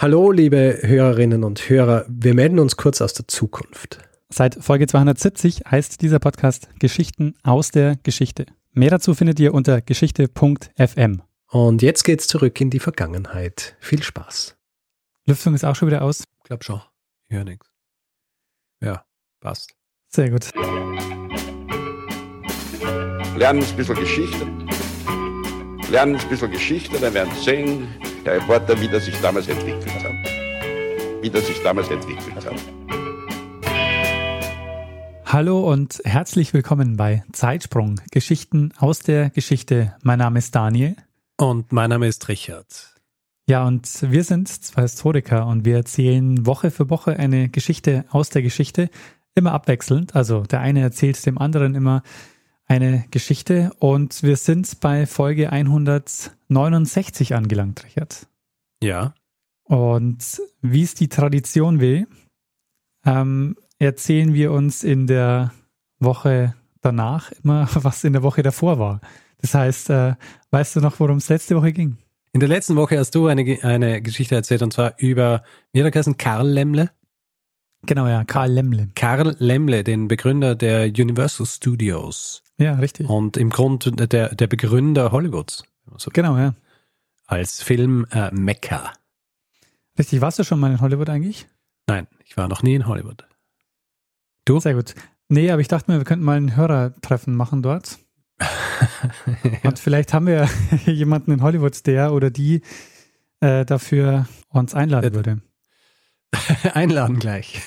Hallo, liebe Hörerinnen und Hörer. Wir melden uns kurz aus der Zukunft. Seit Folge 270 heißt dieser Podcast Geschichten aus der Geschichte. Mehr dazu findet ihr unter geschichte.fm. Und jetzt geht's zurück in die Vergangenheit. Viel Spaß. Lüftung ist auch schon wieder aus. Ich glaube schon. Ich höre nichts. Ja, passt. Sehr gut. Lernen ein bisschen Geschichte. Lernen ein bisschen Geschichte, dann werden Sie sehen, der Reporter, wie das sich damals entwickelt hat. Wie das sich damals entwickelt hat. Hallo und herzlich willkommen bei Zeitsprung, Geschichten aus der Geschichte. Mein Name ist Daniel. Und mein Name ist Richard. Ja, und wir sind zwei Historiker und wir erzählen Woche für Woche eine Geschichte aus der Geschichte, immer abwechselnd. Also der eine erzählt dem anderen immer eine Geschichte und wir sind bei Folge 169 angelangt, Richard. Ja. Und wie es die Tradition will, ähm, erzählen wir uns in der Woche danach immer, was in der Woche davor war. Das heißt, äh, weißt du noch, worum es letzte Woche ging? In der letzten Woche hast du eine, eine Geschichte erzählt und zwar über, wie hat er Karl Lemle? Genau, ja, Karl Lemle. Karl Lemle, den Begründer der Universal Studios. Ja, richtig. Und im Grunde der, der Begründer Hollywoods. So genau, ja. Als Film äh, Mecca. Richtig, warst du schon mal in Hollywood eigentlich? Nein, ich war noch nie in Hollywood. Du? Sehr gut. Nee, aber ich dachte mir, wir könnten mal ein Hörertreffen machen dort. ja. Und vielleicht haben wir jemanden in Hollywood, der oder die äh, dafür uns einladen äh, würde. einladen gleich.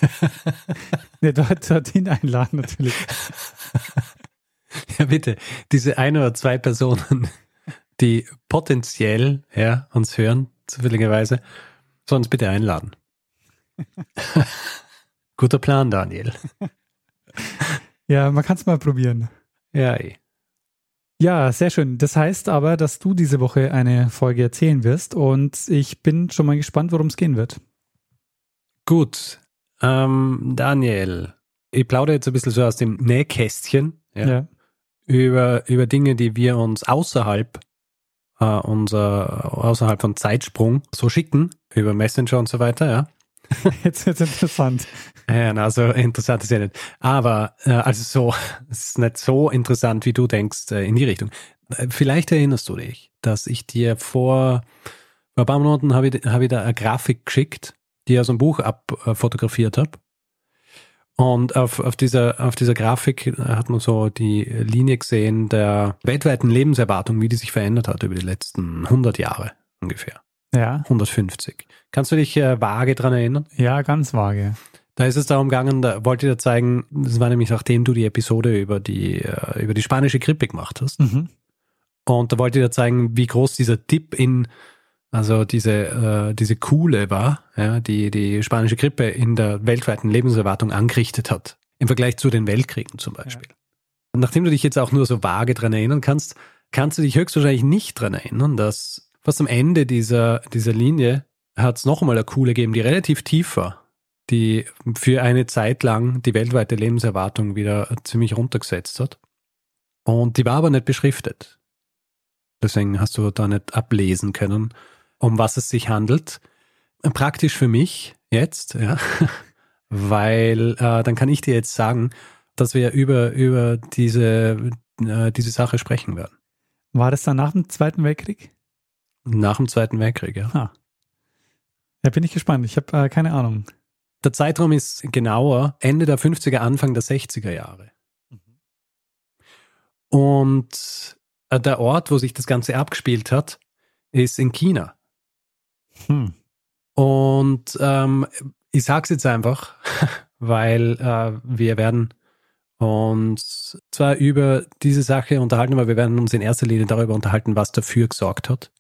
nee, dort, dorthin einladen natürlich. Ja, bitte. Diese ein oder zwei Personen, die potenziell ja, uns hören, zufälligerweise, sollen uns bitte einladen. Guter Plan, Daniel. Ja, man kann es mal probieren. Ja, eh. Ja, sehr schön. Das heißt aber, dass du diese Woche eine Folge erzählen wirst und ich bin schon mal gespannt, worum es gehen wird. Gut. Ähm, Daniel, ich plaudere jetzt ein bisschen so aus dem Nähkästchen. Ja. ja über, über Dinge, die wir uns außerhalb äh, unser, außerhalb von Zeitsprung so schicken, über Messenger und so weiter, ja. Jetzt wird es interessant. Ja, also interessant ist ja nicht. Aber äh, also so, es ist nicht so interessant, wie du denkst, äh, in die Richtung. Äh, vielleicht erinnerst du dich, dass ich dir vor, vor ein paar Monaten habe ich, hab ich da eine Grafik geschickt, die ich aus einem Buch abfotografiert habe. Und auf, auf, dieser, auf dieser Grafik hat man so die Linie gesehen der weltweiten Lebenserwartung, wie die sich verändert hat über die letzten 100 Jahre ungefähr. Ja. 150. Kannst du dich äh, vage dran erinnern? Ja, ganz vage. Da ist es darum gegangen, da wollte ich dir zeigen, das war nämlich nachdem du die Episode über die, äh, über die spanische Grippe gemacht hast. Mhm. Und da wollte ich dir zeigen, wie groß dieser Dip in also diese, äh, diese Kuhle war, ja, die die spanische Grippe in der weltweiten Lebenserwartung angerichtet hat. Im Vergleich zu den Weltkriegen zum Beispiel. Ja. Nachdem du dich jetzt auch nur so vage dran erinnern kannst, kannst du dich höchstwahrscheinlich nicht dran erinnern, dass fast am Ende dieser, dieser Linie hat es noch einmal eine Kuhle gegeben, die relativ tief war, die für eine Zeit lang die weltweite Lebenserwartung wieder ziemlich runtergesetzt hat. Und die war aber nicht beschriftet. Deswegen hast du da nicht ablesen können, um was es sich handelt. Praktisch für mich jetzt, ja, weil äh, dann kann ich dir jetzt sagen, dass wir über, über diese, äh, diese Sache sprechen werden. War das dann nach dem Zweiten Weltkrieg? Nach dem Zweiten Weltkrieg, ja. Ah. Ja, bin ich gespannt. Ich habe äh, keine Ahnung. Der Zeitraum ist genauer Ende der 50er, Anfang der 60er Jahre. Mhm. Und äh, der Ort, wo sich das Ganze abgespielt hat, ist in China. Hm. Und ähm, ich sage es jetzt einfach, weil äh, wir werden uns zwar über diese Sache unterhalten, aber wir werden uns in erster Linie darüber unterhalten, was dafür gesorgt hat,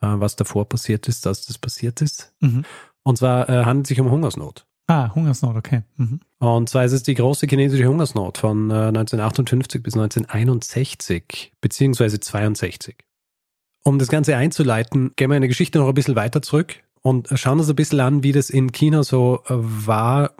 äh, was davor passiert ist, dass das passiert ist. Mhm. Und zwar äh, handelt es sich um Hungersnot. Ah, Hungersnot, okay. Mhm. Und zwar ist es die große chinesische Hungersnot von 1958 äh, bis 1961, beziehungsweise 62. Um das Ganze einzuleiten, gehen wir in der Geschichte noch ein bisschen weiter zurück und schauen uns ein bisschen an, wie das in China so äh, war,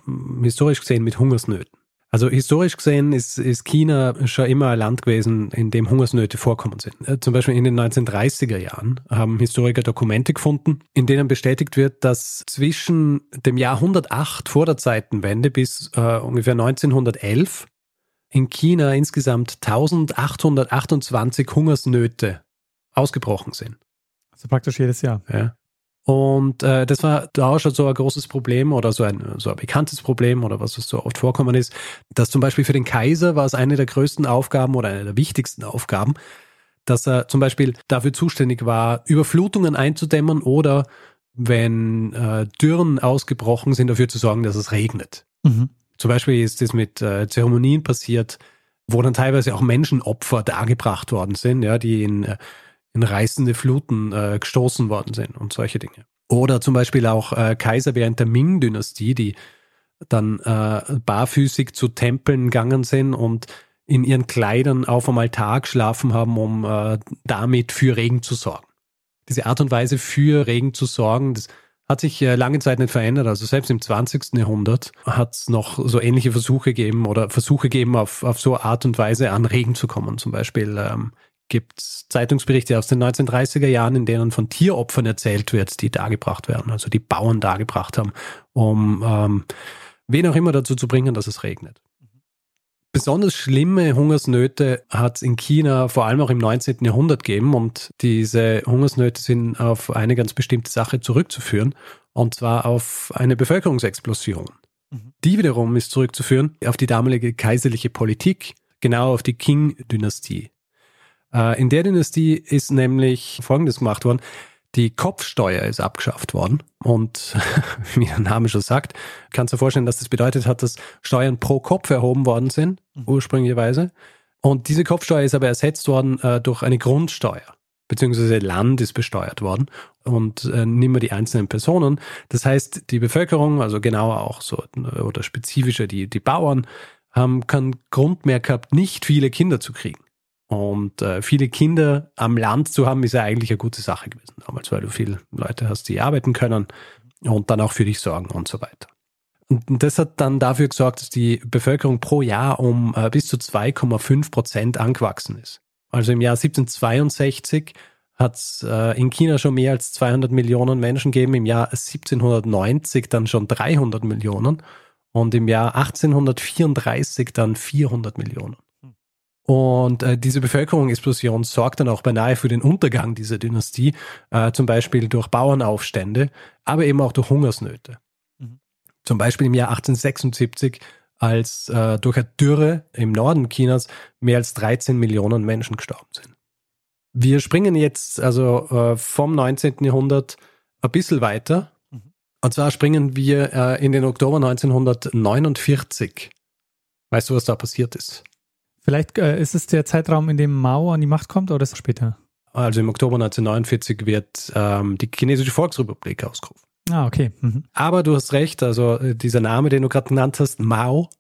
historisch gesehen mit Hungersnöten. Also historisch gesehen ist, ist China schon immer ein Land gewesen, in dem Hungersnöte vorkommen sind. Äh, zum Beispiel in den 1930er Jahren haben Historiker Dokumente gefunden, in denen bestätigt wird, dass zwischen dem Jahr 108 vor der Zeitenwende bis äh, ungefähr 1911 in China insgesamt 1828 Hungersnöte ausgebrochen sind. Also praktisch jedes Jahr. Ja. Und äh, das war da auch schon so ein großes Problem oder so ein, so ein bekanntes Problem oder was so oft vorkommen ist, dass zum Beispiel für den Kaiser war es eine der größten Aufgaben oder eine der wichtigsten Aufgaben, dass er zum Beispiel dafür zuständig war, Überflutungen einzudämmen oder wenn äh, Dürren ausgebrochen sind, dafür zu sorgen, dass es regnet. Mhm. Zum Beispiel ist das mit äh, Zeremonien passiert, wo dann teilweise auch Menschenopfer dargebracht worden sind, ja, die in äh, in reißende Fluten äh, gestoßen worden sind und solche Dinge. Oder zum Beispiel auch äh, Kaiser während der Ming-Dynastie, die dann äh, barfüßig zu Tempeln gegangen sind und in ihren Kleidern auf einem Altar geschlafen haben, um äh, damit für Regen zu sorgen. Diese Art und Weise für Regen zu sorgen, das hat sich äh, lange Zeit nicht verändert. Also selbst im 20. Jahrhundert hat es noch so ähnliche Versuche gegeben oder Versuche gegeben, auf, auf so Art und Weise an Regen zu kommen. Zum Beispiel ähm, gibt es Zeitungsberichte aus den 1930er Jahren, in denen von Tieropfern erzählt wird, die dargebracht werden, also die Bauern dargebracht haben, um ähm, wen auch immer dazu zu bringen, dass es regnet. Besonders schlimme Hungersnöte hat es in China vor allem auch im 19. Jahrhundert gegeben und diese Hungersnöte sind auf eine ganz bestimmte Sache zurückzuführen und zwar auf eine Bevölkerungsexplosion. Mhm. Die wiederum ist zurückzuführen auf die damalige kaiserliche Politik, genau auf die Qing-Dynastie. Äh, in der Dynastie ist nämlich Folgendes gemacht worden. Die Kopfsteuer ist abgeschafft worden. Und wie der Name schon sagt, kannst du dir vorstellen, dass das bedeutet hat, dass Steuern pro Kopf erhoben worden sind, mhm. ursprünglicherweise. Und diese Kopfsteuer ist aber ersetzt worden äh, durch eine Grundsteuer. Beziehungsweise Land ist besteuert worden und äh, nicht mehr die einzelnen Personen. Das heißt, die Bevölkerung, also genauer auch so oder spezifischer die, die Bauern, haben keinen Grund mehr gehabt, nicht viele Kinder zu kriegen. Und äh, viele Kinder am Land zu haben, ist ja eigentlich eine gute Sache gewesen damals, weil du viele Leute hast, die arbeiten können und dann auch für dich sorgen und so weiter. Und das hat dann dafür gesorgt, dass die Bevölkerung pro Jahr um äh, bis zu 2,5 Prozent angewachsen ist. Also im Jahr 1762 hat es äh, in China schon mehr als 200 Millionen Menschen gegeben, im Jahr 1790 dann schon 300 Millionen und im Jahr 1834 dann 400 Millionen. Und äh, diese Bevölkerungsexplosion sorgt dann auch beinahe für den Untergang dieser Dynastie, äh, zum Beispiel durch Bauernaufstände, aber eben auch durch Hungersnöte. Mhm. Zum Beispiel im Jahr 1876, als äh, durch eine Dürre im Norden Chinas mehr als 13 Millionen Menschen gestorben sind. Wir springen jetzt also äh, vom 19. Jahrhundert ein bisschen weiter. Mhm. Und zwar springen wir äh, in den Oktober 1949. Weißt du, was da passiert ist? Vielleicht äh, ist es der Zeitraum, in dem Mao an die Macht kommt oder ist es später? Also im Oktober 1949 wird ähm, die Chinesische Volksrepublik ausgerufen. Ah, okay. Mhm. Aber du hast recht, also äh, dieser Name, den du gerade genannt hast, Mao,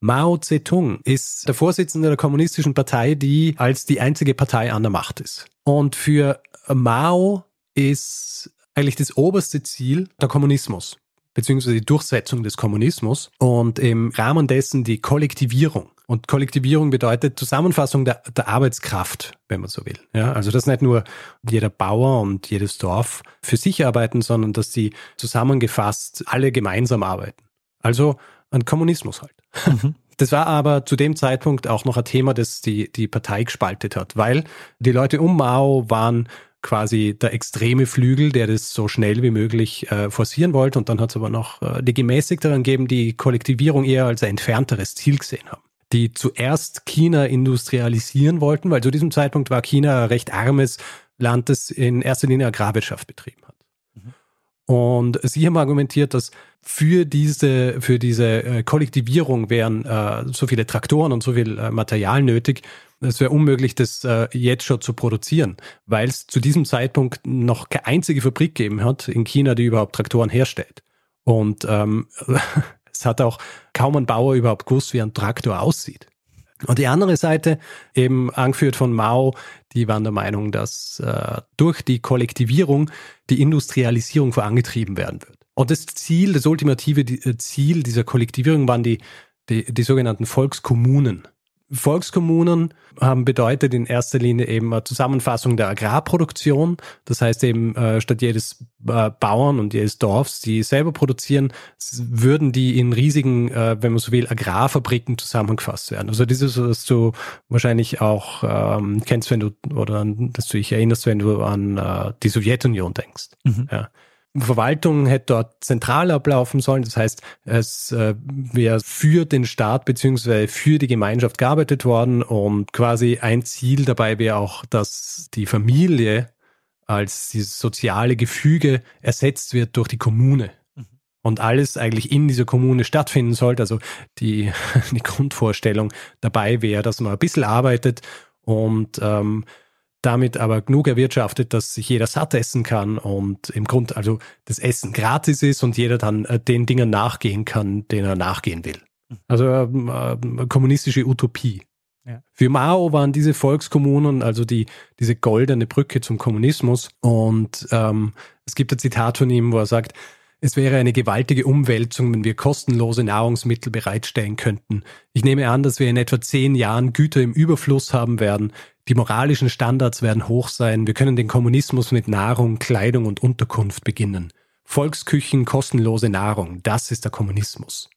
Mao Zedong ist der Vorsitzende der Kommunistischen Partei, die als die einzige Partei an der Macht ist. Und für Mao ist eigentlich das oberste Ziel der Kommunismus, beziehungsweise die Durchsetzung des Kommunismus und im Rahmen dessen die Kollektivierung und Kollektivierung bedeutet Zusammenfassung der, der Arbeitskraft, wenn man so will. Ja, also dass nicht nur jeder Bauer und jedes Dorf für sich arbeiten, sondern dass sie zusammengefasst alle gemeinsam arbeiten. Also ein Kommunismus halt. Mhm. Das war aber zu dem Zeitpunkt auch noch ein Thema, das die, die Partei gespaltet hat, weil die Leute um Mao waren quasi der extreme Flügel, der das so schnell wie möglich äh, forcieren wollte. Und dann hat es aber noch äh, die Gemäßigteren gegeben, die Kollektivierung eher als ein entfernteres Ziel gesehen haben die zuerst China industrialisieren wollten, weil zu diesem Zeitpunkt war China ein recht armes Land, das in erster Linie Agrarwirtschaft betrieben hat. Mhm. Und sie haben argumentiert, dass für diese, für diese äh, Kollektivierung wären äh, so viele Traktoren und so viel äh, Material nötig, es wäre unmöglich, das äh, jetzt schon zu produzieren, weil es zu diesem Zeitpunkt noch keine einzige Fabrik gegeben hat in China, die überhaupt Traktoren herstellt. Und ähm, Es hat auch kaum ein Bauer überhaupt gewusst, wie ein Traktor aussieht. Und die andere Seite, eben angeführt von Mao, die waren der Meinung, dass äh, durch die Kollektivierung die Industrialisierung vorangetrieben werden wird. Und das Ziel, das ultimative äh, Ziel dieser Kollektivierung waren die die, die sogenannten Volkskommunen. Volkskommunen haben bedeutet in erster Linie eben eine Zusammenfassung der Agrarproduktion. Das heißt eben, äh, statt jedes äh, Bauern und jedes Dorfs, die selber produzieren, würden die in riesigen, äh, wenn man so will, Agrarfabriken zusammengefasst werden. Also das ist, was du wahrscheinlich auch ähm, kennst, wenn du, oder dass du dich erinnerst, wenn du an äh, die Sowjetunion denkst. Mhm. Ja. Verwaltung hätte dort zentral ablaufen sollen. Das heißt, es äh, wäre für den Staat beziehungsweise für die Gemeinschaft gearbeitet worden und quasi ein Ziel dabei wäre auch, dass die Familie als dieses soziale Gefüge ersetzt wird durch die Kommune. Mhm. Und alles eigentlich in dieser Kommune stattfinden sollte. Also die, die Grundvorstellung dabei wäre, dass man ein bisschen arbeitet und ähm, damit aber genug erwirtschaftet, dass sich jeder satt essen kann und im Grunde also das Essen gratis ist und jeder dann äh, den Dingen nachgehen kann, denen er nachgehen will. Also ähm, äh, kommunistische Utopie. Ja. Für Mao waren diese Volkskommunen also die, diese goldene Brücke zum Kommunismus. Und ähm, es gibt ein Zitat von ihm, wo er sagt, es wäre eine gewaltige Umwälzung, wenn wir kostenlose Nahrungsmittel bereitstellen könnten. Ich nehme an, dass wir in etwa zehn Jahren Güter im Überfluss haben werden, die moralischen Standards werden hoch sein. Wir können den Kommunismus mit Nahrung, Kleidung und Unterkunft beginnen. Volksküchen, kostenlose Nahrung, das ist der Kommunismus.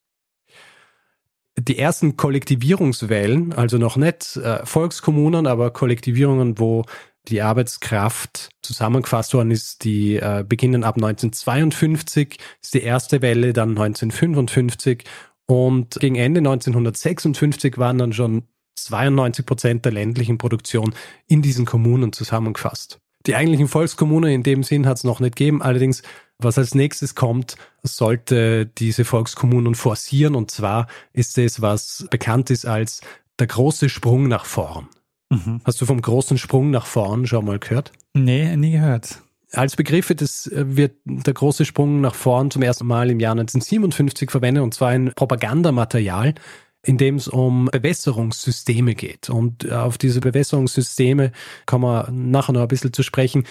Die ersten Kollektivierungswellen, also noch nicht äh, Volkskommunen, aber Kollektivierungen, wo die Arbeitskraft zusammengefasst worden ist, die äh, beginnen ab 1952, ist die erste Welle, dann 1955 und gegen Ende 1956 waren dann schon 92 Prozent der ländlichen Produktion in diesen Kommunen zusammengefasst. Die eigentlichen Volkskommunen in dem Sinn hat es noch nicht gegeben. Allerdings, was als nächstes kommt, sollte diese Volkskommunen forcieren. Und zwar ist es, was bekannt ist als der große Sprung nach vorn. Mhm. Hast du vom großen Sprung nach vorn schon mal gehört? Nee, nie gehört. Als Begriff das wird der große Sprung nach vorn zum ersten Mal im Jahr 1957 verwendet und zwar ein Propagandamaterial, in dem es um Bewässerungssysteme geht. Und äh, auf diese Bewässerungssysteme kommen wir nachher noch ein bisschen zu sprechen.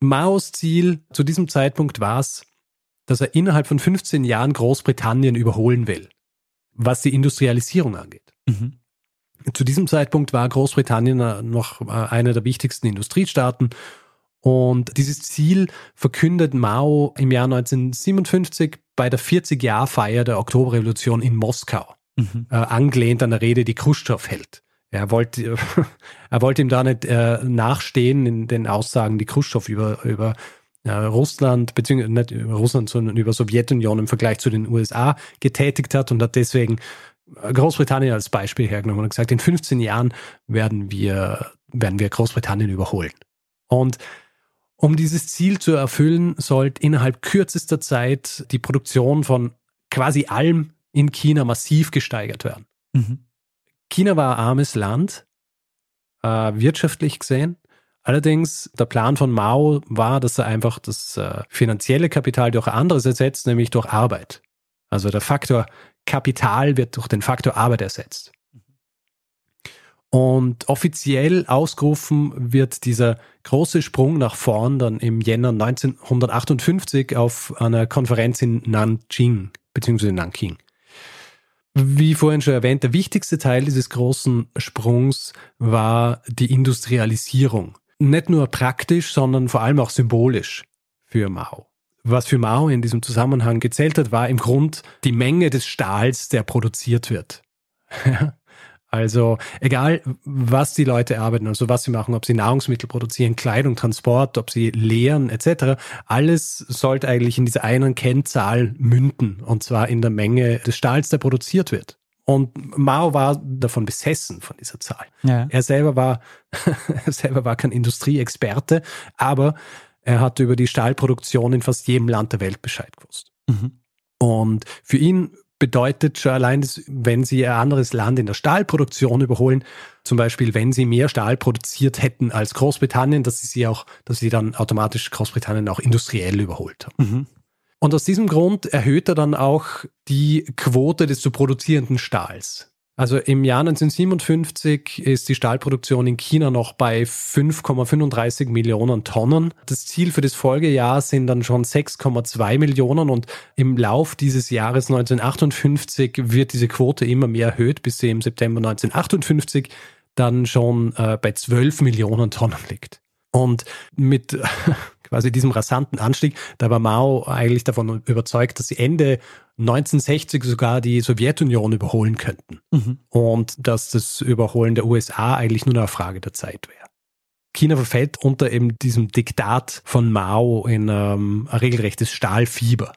Maos Ziel zu diesem Zeitpunkt war es, dass er innerhalb von 15 Jahren Großbritannien überholen will, was die Industrialisierung angeht. Mhm. Zu diesem Zeitpunkt war Großbritannien noch äh, einer der wichtigsten Industriestaaten und dieses Ziel verkündet Mao im Jahr 1957 bei der 40-Jahr-Feier der Oktoberrevolution in Moskau mhm. äh, angelehnt an der Rede, die Khrushchev hält. Er wollte, er wollte ihm da nicht äh, nachstehen in den Aussagen, die Khrushchev über, über äh, Russland, beziehungsweise nicht über Russland, sondern über Sowjetunion im Vergleich zu den USA getätigt hat und hat deswegen äh, Großbritannien als Beispiel hergenommen und gesagt, in 15 Jahren werden wir, werden wir Großbritannien überholen. Und um dieses Ziel zu erfüllen, sollte innerhalb kürzester Zeit die Produktion von quasi allem in China massiv gesteigert werden. Mhm. China war ein armes Land, äh, wirtschaftlich gesehen. Allerdings, der Plan von Mao war, dass er einfach das äh, finanzielle Kapital durch anderes ersetzt, nämlich durch Arbeit. Also der Faktor Kapital wird durch den Faktor Arbeit ersetzt. Und offiziell ausgerufen wird dieser große Sprung nach vorn dann im Jänner 1958 auf einer Konferenz in Nanjing, beziehungsweise Nanking. Wie vorhin schon erwähnt, der wichtigste Teil dieses großen Sprungs war die Industrialisierung. Nicht nur praktisch, sondern vor allem auch symbolisch für Mao. Was für Mao in diesem Zusammenhang gezählt hat, war im Grund die Menge des Stahls, der produziert wird. Also egal, was die Leute arbeiten, also was sie machen, ob sie Nahrungsmittel produzieren, Kleidung, Transport, ob sie lehren etc., alles sollte eigentlich in dieser einen Kennzahl münden, und zwar in der Menge des Stahls, der produziert wird. Und Mao war davon besessen von dieser Zahl. Ja. Er selber war, er selber war kein Industrieexperte, aber er hat über die Stahlproduktion in fast jedem Land der Welt Bescheid gewusst. Mhm. Und für ihn bedeutet schon allein, dass, wenn sie ein anderes Land in der Stahlproduktion überholen, zum Beispiel, wenn sie mehr Stahl produziert hätten als Großbritannien, dass sie auch, dass sie dann automatisch Großbritannien auch industriell überholt haben. Mhm. Und aus diesem Grund erhöht er dann auch die Quote des zu produzierenden Stahls. Also im Jahr 1957 ist die Stahlproduktion in China noch bei 5,35 Millionen Tonnen. Das Ziel für das Folgejahr sind dann schon 6,2 Millionen und im Lauf dieses Jahres 1958 wird diese Quote immer mehr erhöht, bis sie im September 1958 dann schon äh, bei 12 Millionen Tonnen liegt. Und mit quasi diesem rasanten Anstieg, da war Mao eigentlich davon überzeugt, dass sie Ende 1960 sogar die Sowjetunion überholen könnten. Mhm. Und dass das Überholen der USA eigentlich nur eine Frage der Zeit wäre. China verfällt unter eben diesem Diktat von Mao in ähm, ein regelrechtes Stahlfieber.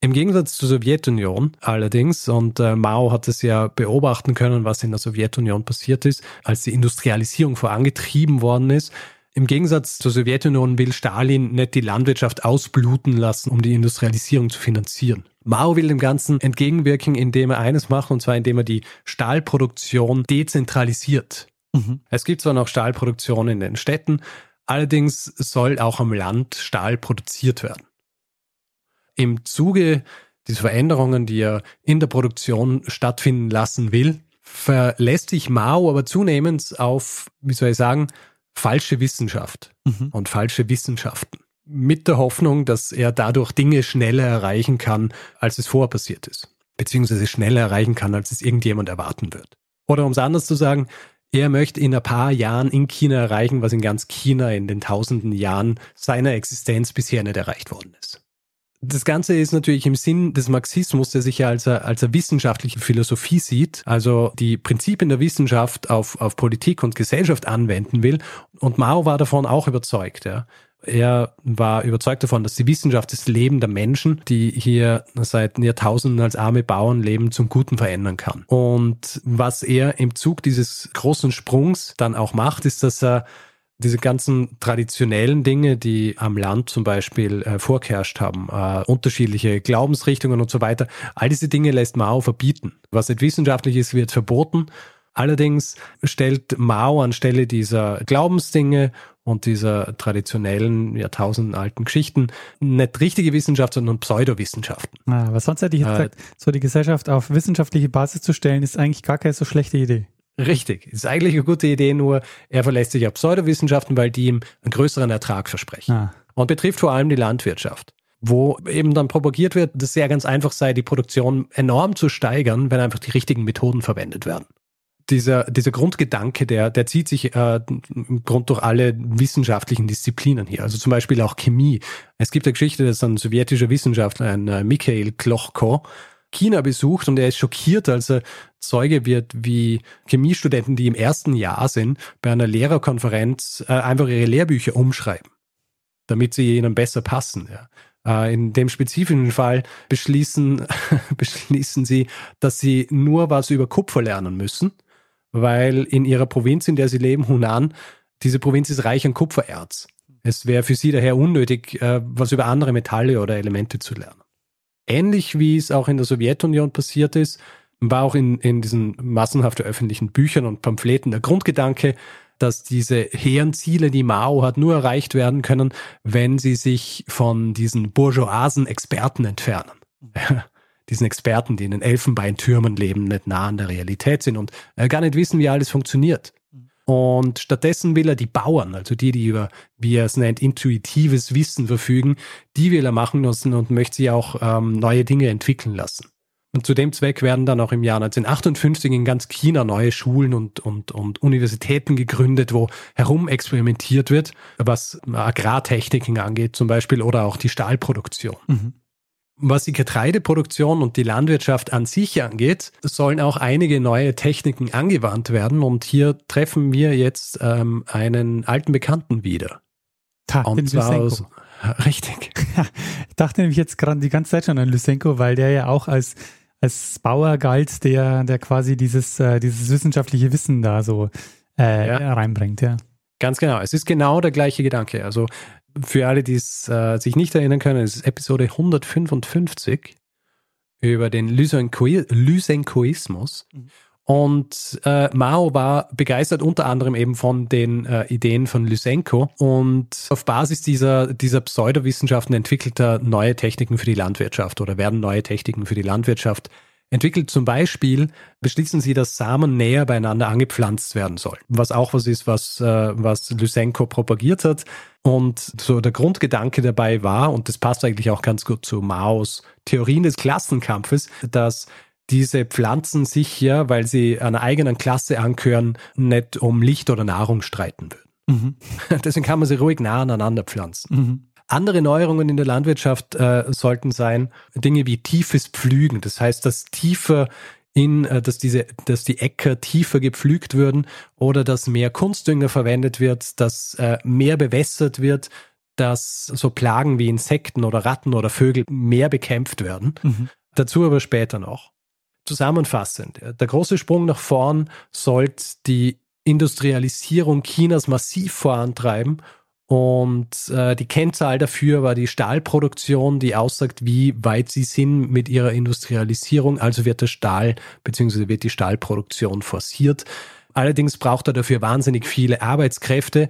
Im Gegensatz zur Sowjetunion allerdings, und äh, Mao hat es ja beobachten können, was in der Sowjetunion passiert ist, als die Industrialisierung vorangetrieben worden ist, im Gegensatz zur Sowjetunion will Stalin nicht die Landwirtschaft ausbluten lassen, um die Industrialisierung zu finanzieren. Mao will dem Ganzen entgegenwirken, indem er eines macht, und zwar indem er die Stahlproduktion dezentralisiert. Mhm. Es gibt zwar noch Stahlproduktion in den Städten, allerdings soll auch am Land Stahl produziert werden. Im Zuge dieser Veränderungen, die er in der Produktion stattfinden lassen will, verlässt sich Mao aber zunehmend auf, wie soll ich sagen, falsche Wissenschaft mhm. und falsche Wissenschaften. Mit der Hoffnung, dass er dadurch Dinge schneller erreichen kann, als es vorher passiert ist. Beziehungsweise schneller erreichen kann, als es irgendjemand erwarten wird. Oder um es anders zu sagen, er möchte in ein paar Jahren in China erreichen, was in ganz China in den tausenden Jahren seiner Existenz bisher nicht erreicht worden ist. Das Ganze ist natürlich im Sinn des Marxismus, der sich ja als eine, als eine wissenschaftliche Philosophie sieht, also die Prinzipien der Wissenschaft auf, auf Politik und Gesellschaft anwenden will. Und Mao war davon auch überzeugt. Ja. Er war überzeugt davon, dass die Wissenschaft das Leben der Menschen, die hier seit Jahrtausenden als arme Bauern leben, zum Guten verändern kann. Und was er im Zug dieses großen Sprungs dann auch macht, ist, dass er diese ganzen traditionellen Dinge, die am Land zum Beispiel äh, vorgeherrscht haben, äh, unterschiedliche Glaubensrichtungen und so weiter, all diese Dinge lässt Mao verbieten. Was nicht wissenschaftlich ist, wird verboten. Allerdings stellt Mao anstelle dieser Glaubensdinge und dieser traditionellen, jahrtausendenalten Geschichten nicht richtige Wissenschaft, sondern Pseudowissenschaften. Ah, was sonst hätte ich jetzt äh, gesagt, so die Gesellschaft auf wissenschaftliche Basis zu stellen, ist eigentlich gar keine so schlechte Idee. Richtig, ist eigentlich eine gute Idee, nur er verlässt sich auf Pseudowissenschaften, weil die ihm einen größeren Ertrag versprechen. Ah. Und betrifft vor allem die Landwirtschaft, wo eben dann propagiert wird, dass es sehr ganz einfach sei, die Produktion enorm zu steigern, wenn einfach die richtigen Methoden verwendet werden. Dieser, dieser Grundgedanke, der, der zieht sich äh, im Grund durch alle wissenschaftlichen Disziplinen hier, also zum Beispiel auch Chemie. Es gibt eine Geschichte, dass ein sowjetischer Wissenschaftler, ein äh, Mikhail Klochko, China besucht und er ist schockiert, als er Zeuge wird, wie Chemiestudenten, die im ersten Jahr sind, bei einer Lehrerkonferenz äh, einfach ihre Lehrbücher umschreiben, damit sie ihnen besser passen. Ja. Äh, in dem spezifischen Fall beschließen, beschließen sie, dass sie nur was über Kupfer lernen müssen, weil in ihrer Provinz, in der sie leben, Hunan, diese Provinz ist reich an Kupfererz. Es wäre für sie daher unnötig, äh, was über andere Metalle oder Elemente zu lernen. Ähnlich wie es auch in der Sowjetunion passiert ist, war auch in, in diesen massenhaft öffentlichen Büchern und Pamphleten der Grundgedanke, dass diese hehren Ziele, die Mao hat, nur erreicht werden können, wenn sie sich von diesen bourgeoisen Experten entfernen. diesen Experten, die in den Elfenbeintürmen leben, nicht nah an der Realität sind und äh, gar nicht wissen, wie alles funktioniert. Und stattdessen will er die Bauern, also die, die über, wie er es nennt, intuitives Wissen verfügen, die will er machen lassen und möchte sie auch ähm, neue Dinge entwickeln lassen. Und zu dem Zweck werden dann auch im Jahr 1958 in ganz China neue Schulen und, und, und Universitäten gegründet, wo herumexperimentiert wird, was Agrartechniken angeht zum Beispiel oder auch die Stahlproduktion. Mhm. Was die Getreideproduktion und die Landwirtschaft an sich angeht, sollen auch einige neue Techniken angewandt werden. Und hier treffen wir jetzt ähm, einen alten Bekannten wieder. Ta, und zwar aus, richtig. ich dachte nämlich jetzt gerade die ganze Zeit schon an Lysenko, weil der ja auch als als Bauer galt, der der quasi dieses äh, dieses wissenschaftliche Wissen da so äh, ja. reinbringt, ja. Ganz genau. Es ist genau der gleiche Gedanke. Also für alle, die es äh, sich nicht erinnern können, es ist Episode 155 über den Lysenkoismus. Mhm. Und äh, Mao war begeistert unter anderem eben von den äh, Ideen von Lysenko und auf Basis dieser, dieser Pseudowissenschaften entwickelt er neue Techniken für die Landwirtschaft oder werden neue Techniken für die Landwirtschaft entwickelt. Zum Beispiel beschließen sie, dass Samen näher beieinander angepflanzt werden sollen, was auch was ist, was, äh, was Lysenko propagiert hat. Und so der Grundgedanke dabei war, und das passt eigentlich auch ganz gut zu Maos Theorien des Klassenkampfes, dass diese Pflanzen sich ja, weil sie einer eigenen Klasse angehören, nicht um Licht oder Nahrung streiten würden. Mhm. Deswegen kann man sie ruhig nah aneinander pflanzen. Mhm. Andere Neuerungen in der Landwirtschaft äh, sollten sein Dinge wie tiefes Pflügen. Das heißt, dass tiefer in, äh, dass diese, dass die Äcker tiefer gepflügt würden oder dass mehr Kunstdünger verwendet wird, dass äh, mehr bewässert wird, dass so Plagen wie Insekten oder Ratten oder Vögel mehr bekämpft werden. Mhm. Dazu aber später noch. Zusammenfassend, der große Sprung nach vorn sollte die Industrialisierung Chinas massiv vorantreiben und äh, die Kennzahl dafür war die Stahlproduktion, die aussagt, wie weit sie sind mit ihrer Industrialisierung. Also wird der Stahl bzw. wird die Stahlproduktion forciert. Allerdings braucht er dafür wahnsinnig viele Arbeitskräfte.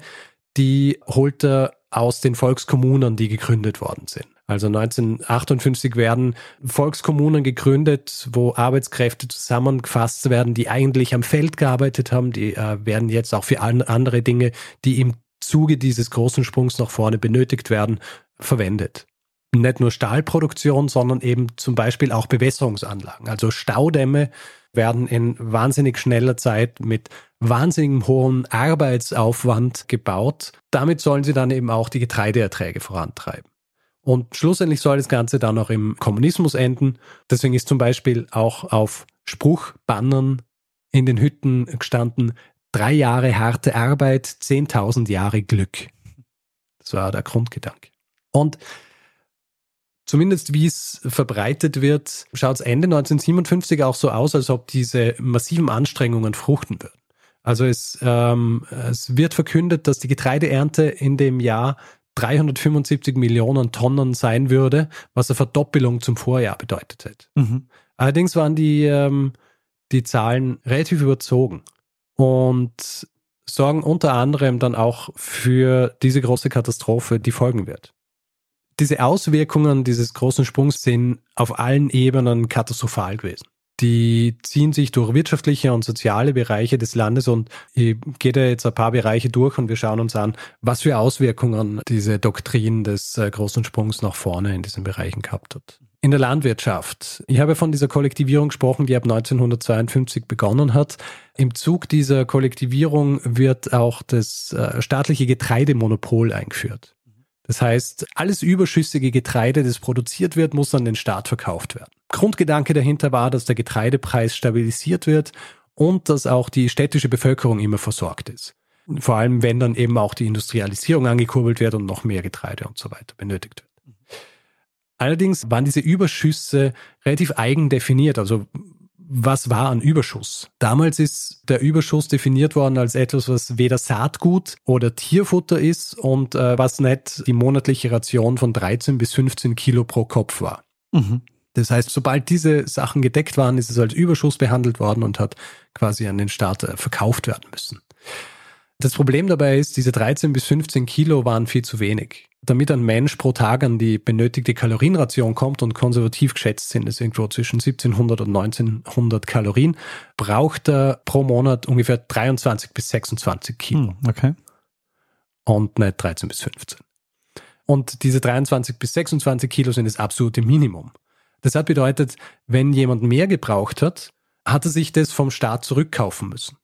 Die holt er aus den Volkskommunen, die gegründet worden sind. Also 1958 werden Volkskommunen gegründet, wo Arbeitskräfte zusammengefasst werden, die eigentlich am Feld gearbeitet haben. Die äh, werden jetzt auch für andere Dinge, die im Zuge dieses großen Sprungs nach vorne benötigt werden, verwendet. Nicht nur Stahlproduktion, sondern eben zum Beispiel auch Bewässerungsanlagen. Also Staudämme werden in wahnsinnig schneller Zeit mit wahnsinnig hohem Arbeitsaufwand gebaut. Damit sollen sie dann eben auch die Getreideerträge vorantreiben. Und schlussendlich soll das Ganze dann auch im Kommunismus enden. Deswegen ist zum Beispiel auch auf Spruchbannern in den Hütten gestanden, Drei Jahre harte Arbeit, 10.000 Jahre Glück. Das war der Grundgedanke. Und zumindest wie es verbreitet wird, schaut es Ende 1957 auch so aus, als ob diese massiven Anstrengungen fruchten würden. Also es, ähm, es wird verkündet, dass die Getreideernte in dem Jahr 375 Millionen Tonnen sein würde, was eine Verdoppelung zum Vorjahr bedeutet hätte. Mhm. Allerdings waren die, ähm, die Zahlen relativ überzogen und sorgen unter anderem dann auch für diese große Katastrophe, die folgen wird. Diese Auswirkungen dieses großen Sprungs sind auf allen Ebenen katastrophal gewesen. Die ziehen sich durch wirtschaftliche und soziale Bereiche des Landes und ich gehe da jetzt ein paar Bereiche durch und wir schauen uns an, was für Auswirkungen diese Doktrin des äh, großen Sprungs nach vorne in diesen Bereichen gehabt hat. In der Landwirtschaft. Ich habe von dieser Kollektivierung gesprochen, die ab 1952 begonnen hat. Im Zug dieser Kollektivierung wird auch das äh, staatliche Getreidemonopol eingeführt. Das heißt, alles überschüssige Getreide, das produziert wird, muss an den Staat verkauft werden. Grundgedanke dahinter war, dass der Getreidepreis stabilisiert wird und dass auch die städtische Bevölkerung immer versorgt ist. Vor allem, wenn dann eben auch die Industrialisierung angekurbelt wird und noch mehr Getreide und so weiter benötigt wird. Allerdings waren diese Überschüsse relativ eigen definiert. Also was war ein Überschuss? Damals ist der Überschuss definiert worden als etwas, was weder Saatgut oder Tierfutter ist und äh, was nicht die monatliche Ration von 13 bis 15 Kilo pro Kopf war. Mhm. Das heißt, sobald diese Sachen gedeckt waren, ist es als Überschuss behandelt worden und hat quasi an den Staat äh, verkauft werden müssen. Das Problem dabei ist, diese 13 bis 15 Kilo waren viel zu wenig. Damit ein Mensch pro Tag an die benötigte Kalorienration kommt und konservativ geschätzt sind es irgendwo zwischen 1700 und 1900 Kalorien, braucht er pro Monat ungefähr 23 bis 26 Kilo. Hm, okay. Und nicht 13 bis 15. Und diese 23 bis 26 Kilo sind das absolute Minimum. Das hat bedeutet, wenn jemand mehr gebraucht hat, hat er sich das vom Staat zurückkaufen müssen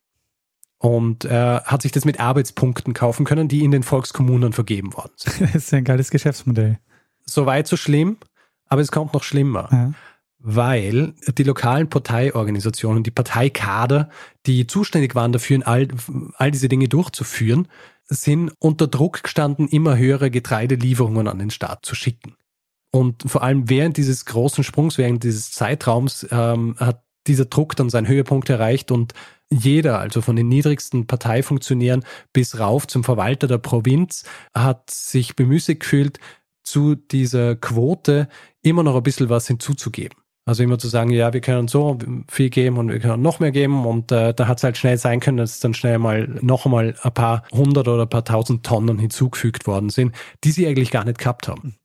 und äh, hat sich das mit Arbeitspunkten kaufen können, die in den Volkskommunen vergeben worden sind. Das ist ein geiles Geschäftsmodell. Soweit so schlimm, aber es kommt noch schlimmer. Ja. Weil die lokalen Parteiorganisationen, die Parteikader, die zuständig waren dafür, all, all diese Dinge durchzuführen, sind unter Druck gestanden, immer höhere Getreidelieferungen an den Staat zu schicken. Und vor allem während dieses großen Sprungs, während dieses Zeitraums, ähm, hat dieser Druck dann seinen Höhepunkt erreicht und jeder, also von den niedrigsten Parteifunktionären bis rauf zum Verwalter der Provinz, hat sich bemüßigt gefühlt, zu dieser Quote immer noch ein bisschen was hinzuzugeben. Also immer zu sagen, ja, wir können so viel geben und wir können noch mehr geben. Und äh, da hat es halt schnell sein können, dass dann schnell mal noch einmal ein paar hundert oder ein paar tausend Tonnen hinzugefügt worden sind, die sie eigentlich gar nicht gehabt haben.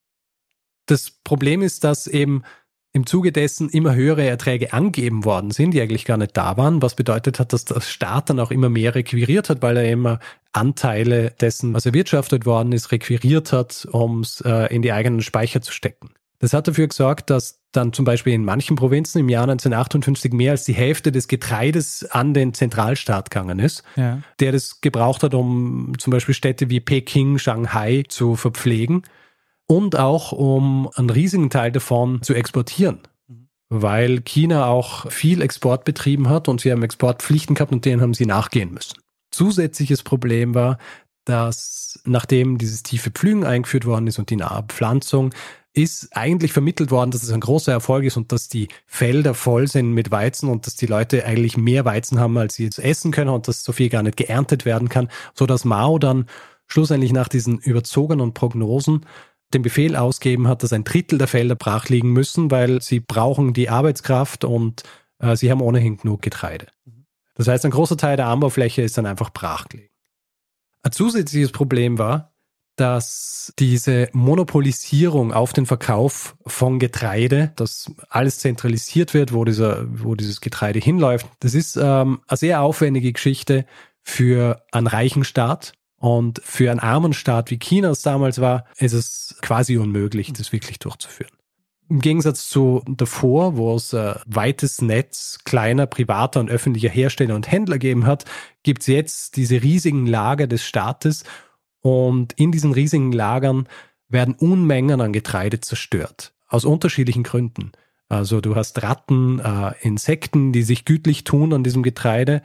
Das Problem ist, dass eben im Zuge dessen immer höhere Erträge angeben worden sind, die eigentlich gar nicht da waren, was bedeutet hat, dass der Staat dann auch immer mehr requiriert hat, weil er immer Anteile dessen, was erwirtschaftet worden ist, requiriert hat, um es äh, in die eigenen Speicher zu stecken. Das hat dafür gesorgt, dass dann zum Beispiel in manchen Provinzen im Jahr 1958 mehr als die Hälfte des Getreides an den Zentralstaat gegangen ist, ja. der das gebraucht hat, um zum Beispiel Städte wie Peking, Shanghai zu verpflegen und auch um einen riesigen Teil davon zu exportieren. Weil China auch viel Export betrieben hat und sie haben Exportpflichten gehabt und denen haben sie nachgehen müssen. Zusätzliches Problem war, dass nachdem dieses tiefe Pflügen eingeführt worden ist und die Nahpflanzung, ist eigentlich vermittelt worden, dass es ein großer Erfolg ist und dass die Felder voll sind mit Weizen und dass die Leute eigentlich mehr Weizen haben, als sie jetzt essen können und dass so viel gar nicht geerntet werden kann, so dass Mao dann schlussendlich nach diesen überzogenen Prognosen den Befehl ausgeben hat, dass ein Drittel der Felder brach liegen müssen, weil sie brauchen die Arbeitskraft und äh, sie haben ohnehin genug Getreide. Das heißt, ein großer Teil der Anbaufläche ist dann einfach brach gelegen. Ein zusätzliches Problem war, dass diese Monopolisierung auf den Verkauf von Getreide, dass alles zentralisiert wird, wo, dieser, wo dieses Getreide hinläuft, das ist ähm, eine sehr aufwendige Geschichte für einen reichen Staat. Und für einen armen Staat wie China es damals war, ist es quasi unmöglich, das wirklich durchzuführen. Im Gegensatz zu davor, wo es ein weites Netz kleiner privater und öffentlicher Hersteller und Händler gegeben hat, gibt es jetzt diese riesigen Lager des Staates und in diesen riesigen Lagern werden Unmengen an Getreide zerstört. Aus unterschiedlichen Gründen. Also du hast Ratten, äh, Insekten, die sich gütlich tun an diesem Getreide.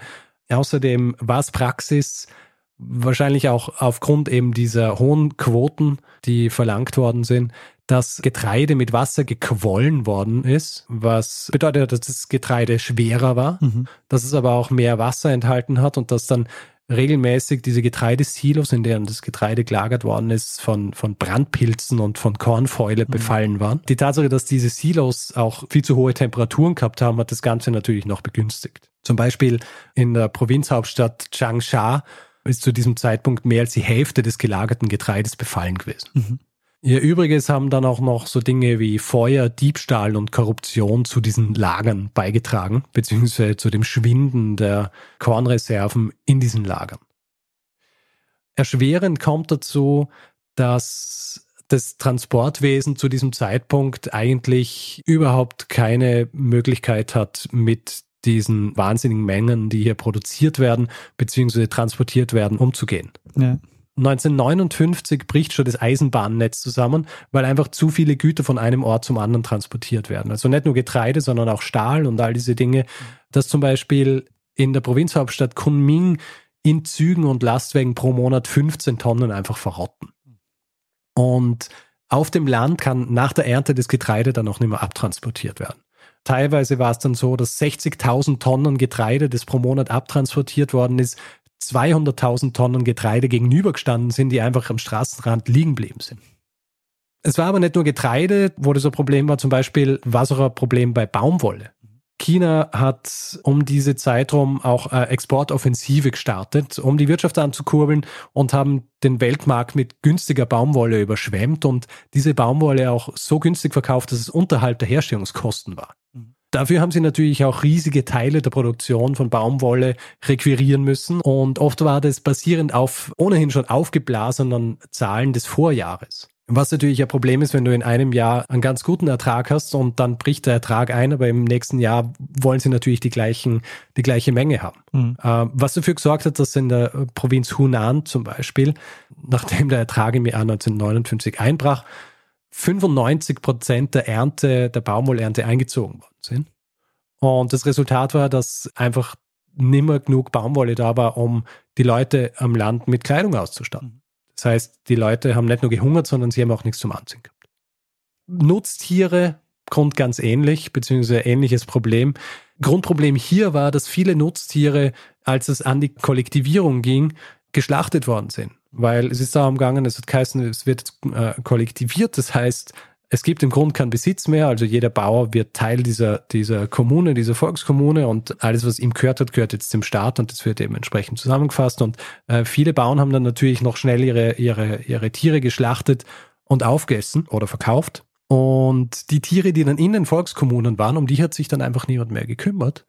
Außerdem war es Praxis, wahrscheinlich auch aufgrund eben dieser hohen Quoten, die verlangt worden sind, dass Getreide mit Wasser gequollen worden ist, was bedeutet, dass das Getreide schwerer war, mhm. dass es aber auch mehr Wasser enthalten hat und dass dann regelmäßig diese Getreidesilos, in denen das Getreide gelagert worden ist, von, von Brandpilzen und von Kornfäule mhm. befallen waren. Die Tatsache, dass diese Silos auch viel zu hohe Temperaturen gehabt haben, hat das Ganze natürlich noch begünstigt. Zum Beispiel in der Provinzhauptstadt Changsha ist zu diesem Zeitpunkt mehr als die Hälfte des gelagerten Getreides befallen gewesen. Mhm. Ihr Übriges haben dann auch noch so Dinge wie Feuer, Diebstahl und Korruption zu diesen Lagern beigetragen, beziehungsweise zu dem Schwinden der Kornreserven in diesen Lagern. Erschwerend kommt dazu, dass das Transportwesen zu diesem Zeitpunkt eigentlich überhaupt keine Möglichkeit hat, mit diesen wahnsinnigen Mengen, die hier produziert werden, beziehungsweise transportiert werden, umzugehen. Ja. 1959 bricht schon das Eisenbahnnetz zusammen, weil einfach zu viele Güter von einem Ort zum anderen transportiert werden. Also nicht nur Getreide, sondern auch Stahl und all diese Dinge. Dass zum Beispiel in der Provinzhauptstadt Kunming in Zügen und Lastwagen pro Monat 15 Tonnen einfach verrotten. Und auf dem Land kann nach der Ernte das Getreide dann auch nicht mehr abtransportiert werden. Teilweise war es dann so, dass 60.000 Tonnen Getreide, das pro Monat abtransportiert worden ist, 200.000 Tonnen Getreide gegenübergestanden sind, die einfach am Straßenrand liegen geblieben sind. Es war aber nicht nur Getreide, wo das ein Problem war, zum Beispiel war es auch ein Problem bei Baumwolle. China hat um diese Zeitraum auch eine Exportoffensive gestartet, um die Wirtschaft anzukurbeln und haben den Weltmarkt mit günstiger Baumwolle überschwemmt und diese Baumwolle auch so günstig verkauft, dass es unterhalb der Herstellungskosten war. Dafür haben sie natürlich auch riesige Teile der Produktion von Baumwolle requirieren müssen und oft war das basierend auf ohnehin schon aufgeblasenen Zahlen des Vorjahres. Was natürlich ein Problem ist, wenn du in einem Jahr einen ganz guten Ertrag hast und dann bricht der Ertrag ein, aber im nächsten Jahr wollen sie natürlich die gleichen, die gleiche Menge haben. Mhm. Äh, was dafür gesorgt hat, dass in der Provinz Hunan zum Beispiel, nachdem der Ertrag im Jahr 1959 einbrach, 95 Prozent der Ernte, der Baumwollernte eingezogen worden sind. Und das Resultat war, dass einfach nimmer genug Baumwolle da war, um die Leute am Land mit Kleidung auszustatten. Das heißt, die Leute haben nicht nur gehungert, sondern sie haben auch nichts zum Anziehen gehabt. Nutztiere, Grund ganz ähnlich, beziehungsweise ähnliches Problem. Grundproblem hier war, dass viele Nutztiere, als es an die Kollektivierung ging, geschlachtet worden sind weil es ist darum gegangen, es hat geheißen, es wird äh, kollektiviert, das heißt, es gibt im Grunde keinen Besitz mehr, also jeder Bauer wird Teil dieser, dieser Kommune, dieser Volkskommune und alles, was ihm gehört hat, gehört jetzt dem Staat und das wird eben entsprechend zusammengefasst. Und äh, viele Bauern haben dann natürlich noch schnell ihre, ihre, ihre Tiere geschlachtet und aufgegessen oder verkauft. Und die Tiere, die dann in den Volkskommunen waren, um die hat sich dann einfach niemand mehr gekümmert,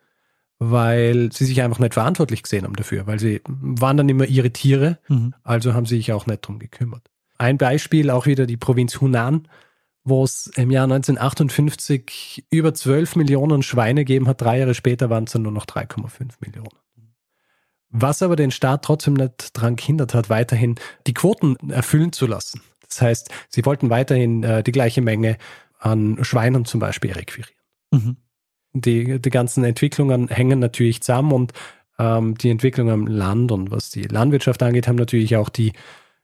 weil sie sich einfach nicht verantwortlich gesehen haben dafür, weil sie waren dann immer ihre Tiere, mhm. also haben sie sich auch nicht drum gekümmert. Ein Beispiel auch wieder die Provinz Hunan, wo es im Jahr 1958 über 12 Millionen Schweine gegeben hat. Drei Jahre später waren es dann nur noch 3,5 Millionen. Was aber den Staat trotzdem nicht daran gehindert hat, weiterhin die Quoten erfüllen zu lassen. Das heißt, sie wollten weiterhin äh, die gleiche Menge an Schweinen zum Beispiel requirieren. Mhm. Die, die ganzen Entwicklungen hängen natürlich zusammen und ähm, die Entwicklung am Land und was die Landwirtschaft angeht, haben natürlich auch die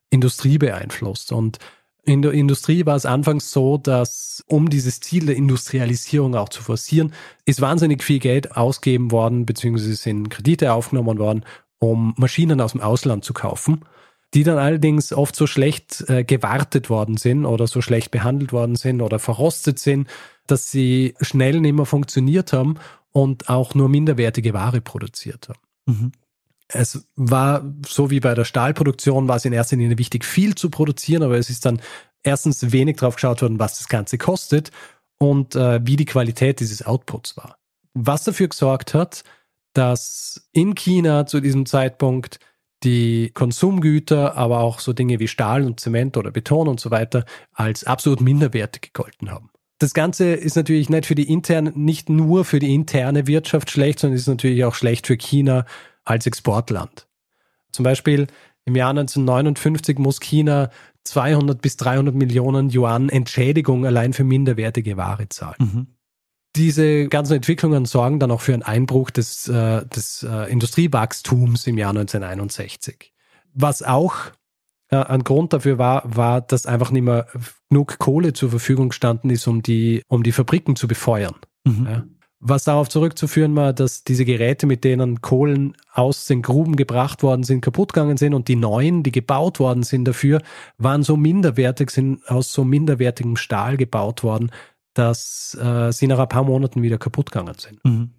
Industrie beeinflusst. Und in der Industrie war es anfangs so, dass um dieses Ziel der Industrialisierung auch zu forcieren, ist wahnsinnig viel Geld ausgegeben worden, beziehungsweise sind Kredite aufgenommen worden, um Maschinen aus dem Ausland zu kaufen, die dann allerdings oft so schlecht äh, gewartet worden sind oder so schlecht behandelt worden sind oder verrostet sind, dass sie schnell nicht mehr funktioniert haben und auch nur minderwertige Ware produziert haben. Mhm. Es war so wie bei der Stahlproduktion, war es in erster Linie wichtig, viel zu produzieren, aber es ist dann erstens wenig drauf geschaut worden, was das Ganze kostet und äh, wie die Qualität dieses Outputs war. Was dafür gesorgt hat, dass in China zu diesem Zeitpunkt die Konsumgüter, aber auch so Dinge wie Stahl und Zement oder Beton und so weiter als absolut minderwertig gegolten haben. Das Ganze ist natürlich nicht für die interne, nicht nur für die interne Wirtschaft schlecht, sondern ist natürlich auch schlecht für China als Exportland. Zum Beispiel im Jahr 1959 muss China 200 bis 300 Millionen Yuan Entschädigung allein für minderwertige Ware zahlen. Mhm. Diese ganzen Entwicklungen sorgen dann auch für einen Einbruch des, äh, des äh, Industriewachstums im Jahr 1961. Was auch äh, ein Grund dafür war, war, dass einfach nicht mehr genug Kohle zur Verfügung gestanden ist, um die, um die Fabriken zu befeuern. Mhm. Ja. Was darauf zurückzuführen war, dass diese Geräte, mit denen Kohlen aus den Gruben gebracht worden sind, kaputt gegangen sind und die neuen, die gebaut worden sind dafür, waren so minderwertig, sind aus so minderwertigem Stahl gebaut worden, dass äh, sie nach ein paar Monaten wieder kaputt gegangen sind. Mhm.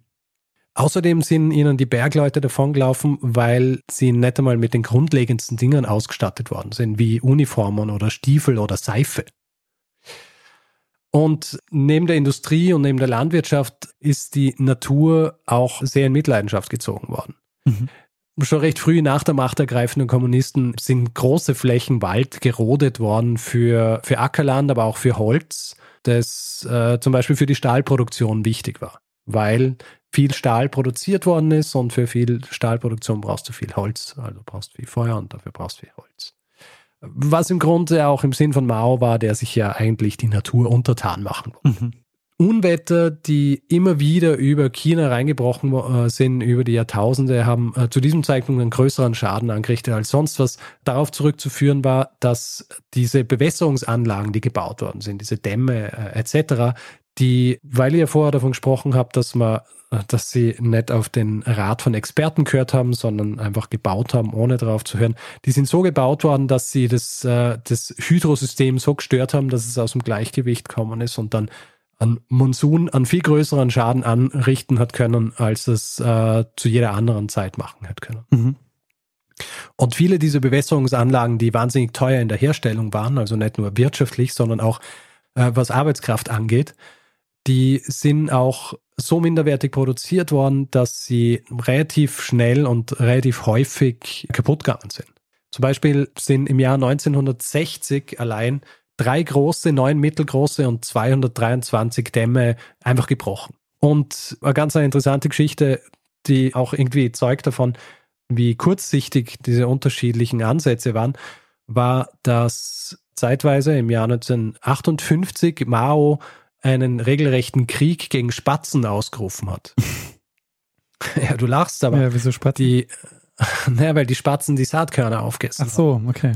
Außerdem sind ihnen die Bergleute davongelaufen, weil sie nicht einmal mit den grundlegendsten Dingen ausgestattet worden sind, wie Uniformen oder Stiefel oder Seife. Und neben der Industrie und neben der Landwirtschaft ist die Natur auch sehr in Mitleidenschaft gezogen worden. Mhm. Schon recht früh nach der machtergreifenden Kommunisten sind große Flächen Wald gerodet worden für, für Ackerland, aber auch für Holz, das äh, zum Beispiel für die Stahlproduktion wichtig war, weil viel Stahl produziert worden ist und für viel Stahlproduktion brauchst du viel Holz, also brauchst du viel Feuer und dafür brauchst du viel Holz. Was im Grunde auch im Sinn von Mao war, der sich ja eigentlich die Natur untertan machen wollte. Mhm. Unwetter, die immer wieder über China reingebrochen äh, sind über die Jahrtausende, haben äh, zu diesem Zeitpunkt einen größeren Schaden angerichtet als sonst was. Darauf zurückzuführen war, dass diese Bewässerungsanlagen, die gebaut worden sind, diese Dämme äh, etc., die, weil ihr vorher davon gesprochen habt, dass man dass sie nicht auf den Rat von Experten gehört haben, sondern einfach gebaut haben, ohne darauf zu hören. Die sind so gebaut worden, dass sie das, äh, das Hydrosystem so gestört haben, dass es aus dem Gleichgewicht gekommen ist und dann an Monsun einen viel größeren Schaden anrichten hat können, als es äh, zu jeder anderen Zeit machen hat können. Mhm. Und viele dieser Bewässerungsanlagen, die wahnsinnig teuer in der Herstellung waren, also nicht nur wirtschaftlich, sondern auch äh, was Arbeitskraft angeht, die sind auch so minderwertig produziert worden, dass sie relativ schnell und relativ häufig kaputt gegangen sind. Zum Beispiel sind im Jahr 1960 allein drei große, neun mittelgroße und 223 Dämme einfach gebrochen. Und eine ganz interessante Geschichte, die auch irgendwie zeugt davon, wie kurzsichtig diese unterschiedlichen Ansätze waren, war, dass zeitweise im Jahr 1958 Mao einen regelrechten Krieg gegen Spatzen ausgerufen hat. ja, du lachst, aber ja, wieso Spatzen? die, naja, weil die Spatzen die Saatkörner aufgegessen Ach so, okay.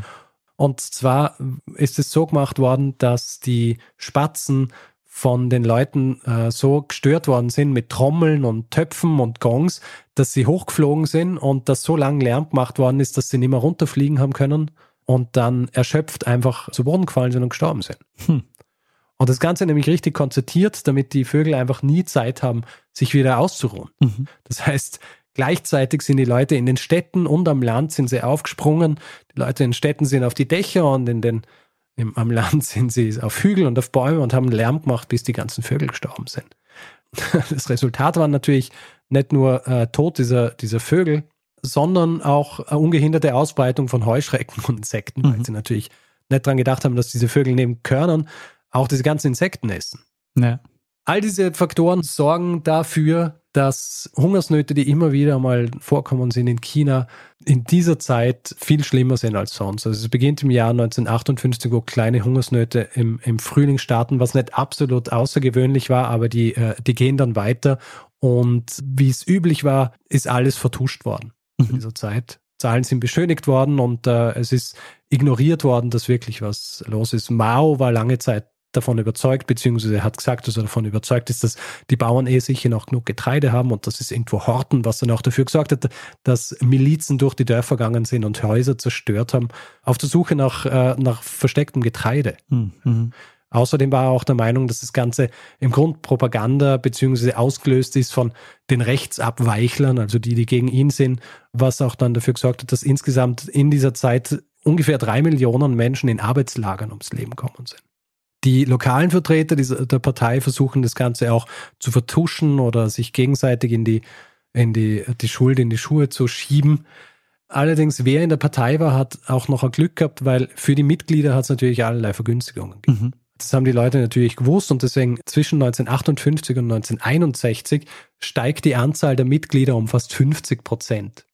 Und zwar ist es so gemacht worden, dass die Spatzen von den Leuten äh, so gestört worden sind mit Trommeln und Töpfen und Gongs, dass sie hochgeflogen sind und dass so lang Lärm gemacht worden ist, dass sie nicht mehr runterfliegen haben können und dann erschöpft einfach zu Boden gefallen sind und gestorben sind. Hm. Und das Ganze nämlich richtig konzertiert, damit die Vögel einfach nie Zeit haben, sich wieder auszuruhen. Mhm. Das heißt, gleichzeitig sind die Leute in den Städten und am Land sind sie aufgesprungen. Die Leute in den Städten sind auf die Dächer und in den, Im, am Land sind sie auf Hügel und auf Bäume und haben Lärm gemacht, bis die ganzen Vögel gestorben sind. Das Resultat war natürlich nicht nur äh, Tod dieser, dieser Vögel, sondern auch äh, ungehinderte Ausbreitung von Heuschrecken und Insekten, mhm. weil sie natürlich nicht dran gedacht haben, dass diese Vögel neben Körnern auch diese ganzen Insekten essen. Ja. All diese Faktoren sorgen dafür, dass Hungersnöte, die immer wieder mal vorkommen sind in China, in dieser Zeit viel schlimmer sind als sonst. Also es beginnt im Jahr 1958, wo kleine Hungersnöte im, im Frühling starten, was nicht absolut außergewöhnlich war, aber die, äh, die gehen dann weiter. Und wie es üblich war, ist alles vertuscht worden mhm. in dieser Zeit. Zahlen sind beschönigt worden und äh, es ist ignoriert worden, dass wirklich was los ist. Mao war lange Zeit davon überzeugt, beziehungsweise er hat gesagt, dass er davon überzeugt ist, dass die Bauern eh sicher noch genug Getreide haben und dass es irgendwo horten, was dann auch dafür gesorgt hat, dass Milizen durch die Dörfer gegangen sind und Häuser zerstört haben, auf der Suche nach, äh, nach verstecktem Getreide. Mhm. Außerdem war er auch der Meinung, dass das Ganze im Grund Propaganda beziehungsweise ausgelöst ist von den Rechtsabweichlern, also die, die gegen ihn sind, was auch dann dafür gesorgt hat, dass insgesamt in dieser Zeit ungefähr drei Millionen Menschen in Arbeitslagern ums Leben kommen sind. Die lokalen Vertreter der Partei versuchen das Ganze auch zu vertuschen oder sich gegenseitig in die, in die, die Schuld in die Schuhe zu schieben. Allerdings, wer in der Partei war, hat auch noch ein Glück gehabt, weil für die Mitglieder hat es natürlich allerlei Vergünstigungen gegeben. Mhm. Das haben die Leute natürlich gewusst und deswegen zwischen 1958 und 1961 steigt die Anzahl der Mitglieder um fast 50 Prozent.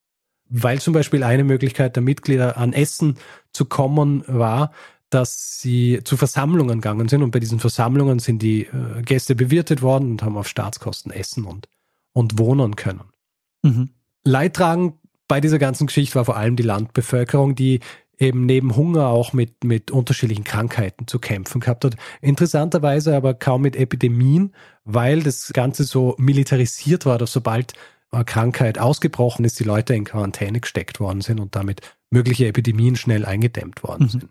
Weil zum Beispiel eine Möglichkeit der Mitglieder an Essen zu kommen war, dass sie zu Versammlungen gegangen sind und bei diesen Versammlungen sind die äh, Gäste bewirtet worden und haben auf Staatskosten essen und, und wohnen können. Mhm. Leidtragend bei dieser ganzen Geschichte war vor allem die Landbevölkerung, die eben neben Hunger auch mit, mit unterschiedlichen Krankheiten zu kämpfen gehabt hat. Interessanterweise aber kaum mit Epidemien, weil das Ganze so militarisiert war, dass sobald eine Krankheit ausgebrochen ist, die Leute in Quarantäne gesteckt worden sind und damit mögliche Epidemien schnell eingedämmt worden mhm. sind.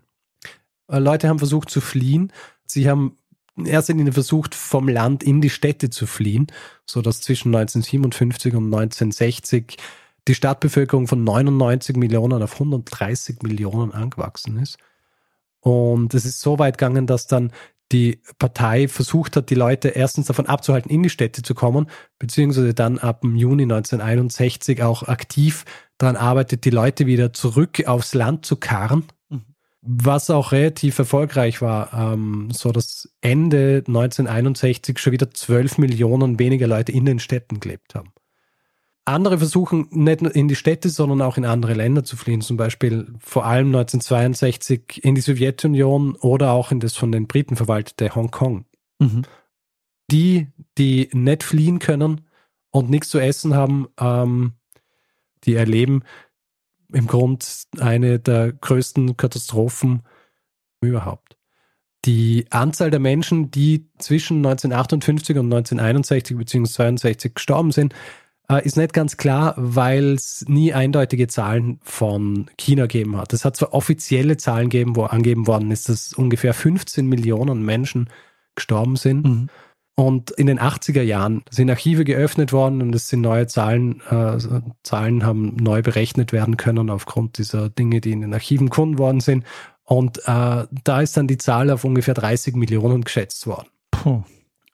Äh, Leute haben versucht zu fliehen. Sie haben in erster Linie versucht, vom Land in die Städte zu fliehen, sodass zwischen 1957 und 1960 die Stadtbevölkerung von 99 Millionen auf 130 Millionen angewachsen ist. Und es ist so weit gegangen, dass dann die Partei versucht hat, die Leute erstens davon abzuhalten, in die Städte zu kommen, beziehungsweise dann ab dem Juni 1961 auch aktiv daran arbeitet, die Leute wieder zurück aufs Land zu karren, was auch relativ erfolgreich war, ähm, so dass Ende 1961 schon wieder 12 Millionen weniger Leute in den Städten gelebt haben. Andere versuchen nicht nur in die Städte, sondern auch in andere Länder zu fliehen, zum Beispiel vor allem 1962 in die Sowjetunion oder auch in das von den Briten verwaltete Hongkong. Mhm. Die, die nicht fliehen können und nichts zu essen haben, ähm, die erleben im Grund eine der größten Katastrophen überhaupt. Die Anzahl der Menschen, die zwischen 1958 und 1961 bzw. 1962 gestorben sind, äh, ist nicht ganz klar, weil es nie eindeutige Zahlen von China gegeben hat. Es hat zwar offizielle Zahlen gegeben, wo angegeben worden ist, dass ungefähr 15 Millionen Menschen gestorben sind. Mhm. Und in den 80er Jahren sind Archive geöffnet worden und es sind neue Zahlen, äh, Zahlen haben neu berechnet werden können aufgrund dieser Dinge, die in den Archiven gefunden worden sind. Und äh, da ist dann die Zahl auf ungefähr 30 Millionen geschätzt worden. Puh.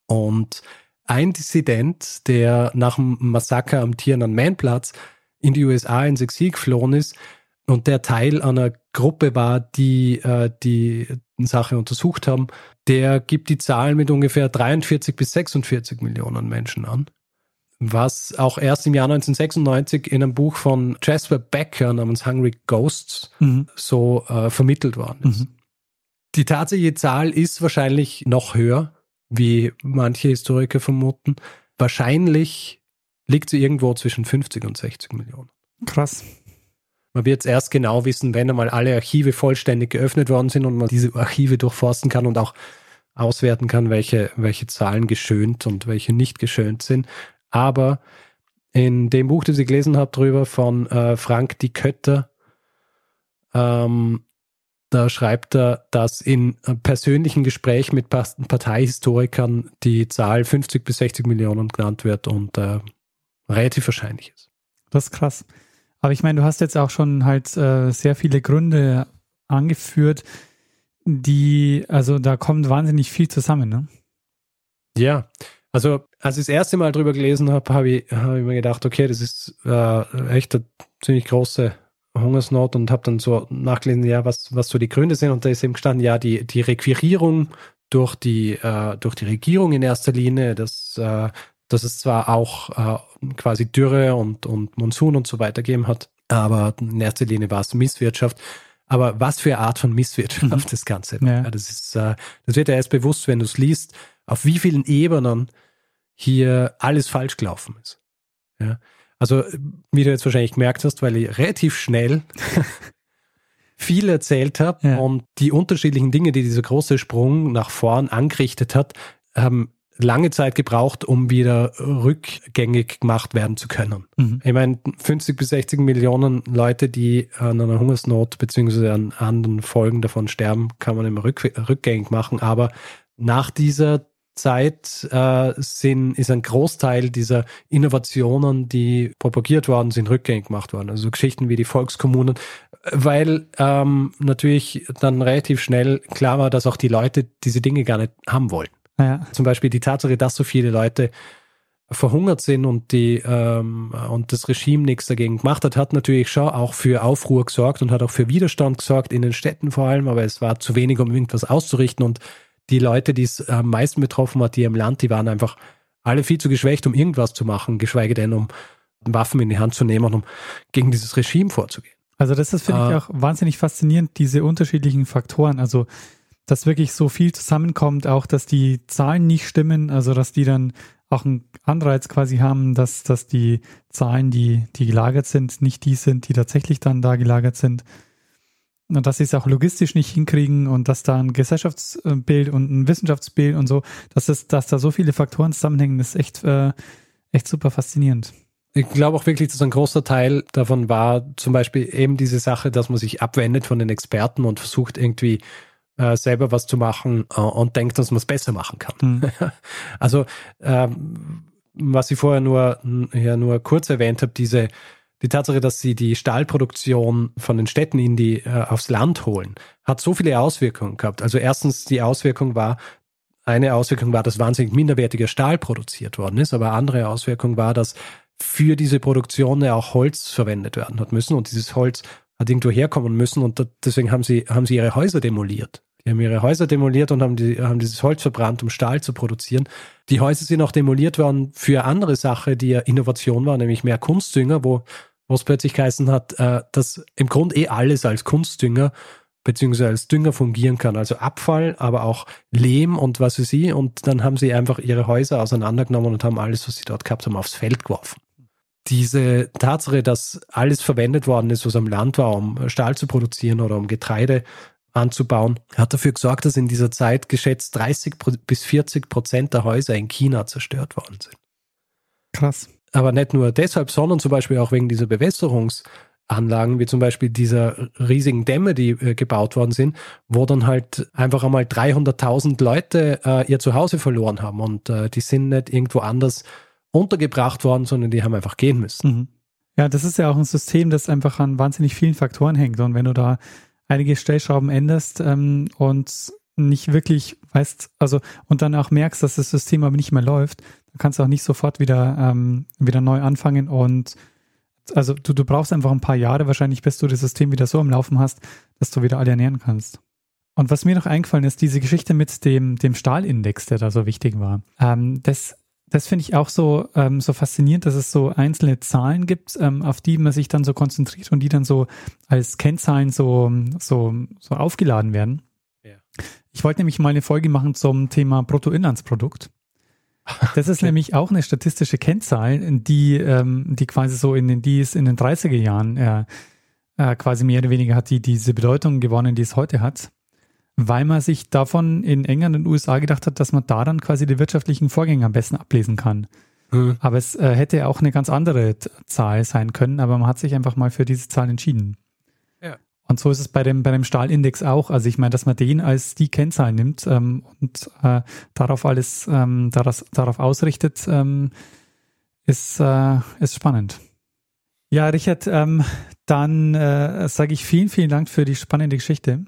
Und ein Dissident, der nach dem Massaker am Tiananmen-Platz in die USA ins Exil geflohen ist und der Teil einer Gruppe war, die äh, die Sache untersucht haben, der gibt die Zahlen mit ungefähr 43 bis 46 Millionen Menschen an. Was auch erst im Jahr 1996 in einem Buch von Jasper Becker namens Hungry Ghosts mhm. so äh, vermittelt worden ist. Mhm. Die tatsächliche Zahl ist wahrscheinlich noch höher, wie manche Historiker vermuten. Wahrscheinlich liegt sie irgendwo zwischen 50 und 60 Millionen. Krass. Man wird es erst genau wissen, wenn einmal alle Archive vollständig geöffnet worden sind und man diese Archive durchforsten kann und auch auswerten kann, welche, welche Zahlen geschönt und welche nicht geschönt sind. Aber in dem Buch, das ich gelesen habe, drüber von äh, Frank Di Kötter, ähm, da schreibt er, dass in persönlichen Gespräch mit Parteihistorikern die Zahl 50 bis 60 Millionen genannt wird und äh, relativ wahrscheinlich ist. Das ist krass. Aber ich meine, du hast jetzt auch schon halt äh, sehr viele Gründe angeführt. die, also da kommt wahnsinnig viel zusammen, ne? Ja, also als ich das erste Mal drüber gelesen habe, habe ich, hab ich mir gedacht, okay, das ist äh, echt eine ziemlich große Hungersnot und habe dann so nachgelesen, ja, was, was so die Gründe sind. Und da ist eben gestanden, ja, die, die Requirierung durch die, äh, durch die Regierung in erster Linie, dass, äh, dass es zwar auch äh, quasi Dürre und, und Monsun und so weiter gegeben hat, aber in erster Linie war es Misswirtschaft. Aber was für eine Art von Misswirtschaft mhm. das Ganze. Ja. Das, ist, äh, das wird ja erst bewusst, wenn du es liest, auf wie vielen Ebenen hier alles falsch gelaufen ist. Ja. Also, wie du jetzt wahrscheinlich gemerkt hast, weil ich relativ schnell viel erzählt habe ja. und die unterschiedlichen Dinge, die dieser große Sprung nach vorn angerichtet hat, haben lange Zeit gebraucht, um wieder rückgängig gemacht werden zu können. Mhm. Ich meine, 50 bis 60 Millionen Leute, die an einer Hungersnot beziehungsweise an anderen Folgen davon sterben, kann man immer rück, rückgängig machen. Aber nach dieser Zeit äh, sind, ist ein Großteil dieser Innovationen, die propagiert worden sind, rückgängig gemacht worden. Also Geschichten wie die Volkskommunen, weil ähm, natürlich dann relativ schnell klar war, dass auch die Leute diese Dinge gar nicht haben wollen. Ja. Zum Beispiel die Tatsache, dass so viele Leute verhungert sind und die ähm, und das Regime nichts dagegen gemacht hat, hat natürlich schon auch für Aufruhr gesorgt und hat auch für Widerstand gesorgt in den Städten vor allem, aber es war zu wenig, um irgendwas auszurichten und die Leute, die es am meisten betroffen hat, die im Land, die waren einfach alle viel zu geschwächt, um irgendwas zu machen, geschweige denn um Waffen in die Hand zu nehmen und um gegen dieses Regime vorzugehen. Also das ist, finde äh, ich, auch wahnsinnig faszinierend, diese unterschiedlichen Faktoren. Also, dass wirklich so viel zusammenkommt, auch dass die Zahlen nicht stimmen, also dass die dann auch einen Anreiz quasi haben, dass, dass die Zahlen, die, die gelagert sind, nicht die sind, die tatsächlich dann da gelagert sind und dass sie es auch logistisch nicht hinkriegen und dass da ein Gesellschaftsbild und ein Wissenschaftsbild und so, dass es, dass da so viele Faktoren zusammenhängen, ist echt, äh, echt super faszinierend. Ich glaube auch wirklich, dass ein großer Teil davon war, zum Beispiel eben diese Sache, dass man sich abwendet von den Experten und versucht irgendwie äh, selber was zu machen äh, und denkt, dass man es besser machen kann. Mhm. also ähm, was ich vorher nur, ja, nur kurz erwähnt habe, diese die Tatsache, dass sie die Stahlproduktion von den Städten in die, äh, aufs Land holen, hat so viele Auswirkungen gehabt. Also erstens, die Auswirkung war, eine Auswirkung war, dass wahnsinnig minderwertiger Stahl produziert worden ist, aber andere Auswirkung war, dass für diese Produktion ja auch Holz verwendet werden hat müssen und dieses Holz hat irgendwo herkommen müssen und deswegen haben sie, haben sie ihre Häuser demoliert. Die haben ihre Häuser demoliert und haben, die, haben dieses Holz verbrannt, um Stahl zu produzieren. Die Häuser sind auch demoliert worden für andere Sache, die ja Innovation war, nämlich mehr Kunstdünger, wo es plötzlich geheißen hat, äh, dass im Grunde eh alles als Kunstdünger beziehungsweise als Dünger fungieren kann. Also Abfall, aber auch Lehm und was weiß ich. Und dann haben sie einfach ihre Häuser auseinandergenommen und haben alles, was sie dort gehabt haben, aufs Feld geworfen. Diese Tatsache, dass alles verwendet worden ist, was am Land war, um Stahl zu produzieren oder um Getreide anzubauen, hat dafür gesorgt, dass in dieser Zeit geschätzt 30 bis 40 Prozent der Häuser in China zerstört worden sind. Krass aber nicht nur deshalb, sondern zum Beispiel auch wegen dieser Bewässerungsanlagen, wie zum Beispiel dieser riesigen Dämme, die äh, gebaut worden sind, wo dann halt einfach einmal 300.000 Leute äh, ihr Zuhause verloren haben und äh, die sind nicht irgendwo anders untergebracht worden, sondern die haben einfach gehen müssen. Mhm. Ja, das ist ja auch ein System, das einfach an wahnsinnig vielen Faktoren hängt und wenn du da einige Stellschrauben änderst ähm, und nicht wirklich weißt, also und dann auch merkst, dass das System aber nicht mehr läuft, dann kannst du auch nicht sofort wieder, ähm, wieder neu anfangen und also du, du brauchst einfach ein paar Jahre wahrscheinlich, bis du das System wieder so am Laufen hast, dass du wieder alle ernähren kannst. Und was mir noch eingefallen ist, diese Geschichte mit dem, dem Stahlindex, der da so wichtig war. Ähm, das das finde ich auch so, ähm, so faszinierend, dass es so einzelne Zahlen gibt, ähm, auf die man sich dann so konzentriert und die dann so als Kennzahlen so, so, so aufgeladen werden. Ich wollte nämlich mal eine Folge machen zum Thema Bruttoinlandsprodukt. Das ist okay. nämlich auch eine statistische Kennzahl, die, ähm, die quasi so in den, die ist in den 30er Jahren äh, äh, quasi mehr oder weniger hat die diese Bedeutung gewonnen, die es heute hat, weil man sich davon in England und USA gedacht hat, dass man daran quasi die wirtschaftlichen Vorgänge am besten ablesen kann. Hm. Aber es äh, hätte auch eine ganz andere Zahl sein können, aber man hat sich einfach mal für diese Zahl entschieden. Und so ist es bei dem, bei dem Stahlindex auch. Also ich meine, dass man den als die Kennzahl nimmt ähm, und äh, darauf alles ähm, daraus, darauf ausrichtet, ähm, ist, äh, ist spannend. Ja, Richard, ähm, dann äh, sage ich vielen, vielen Dank für die spannende Geschichte.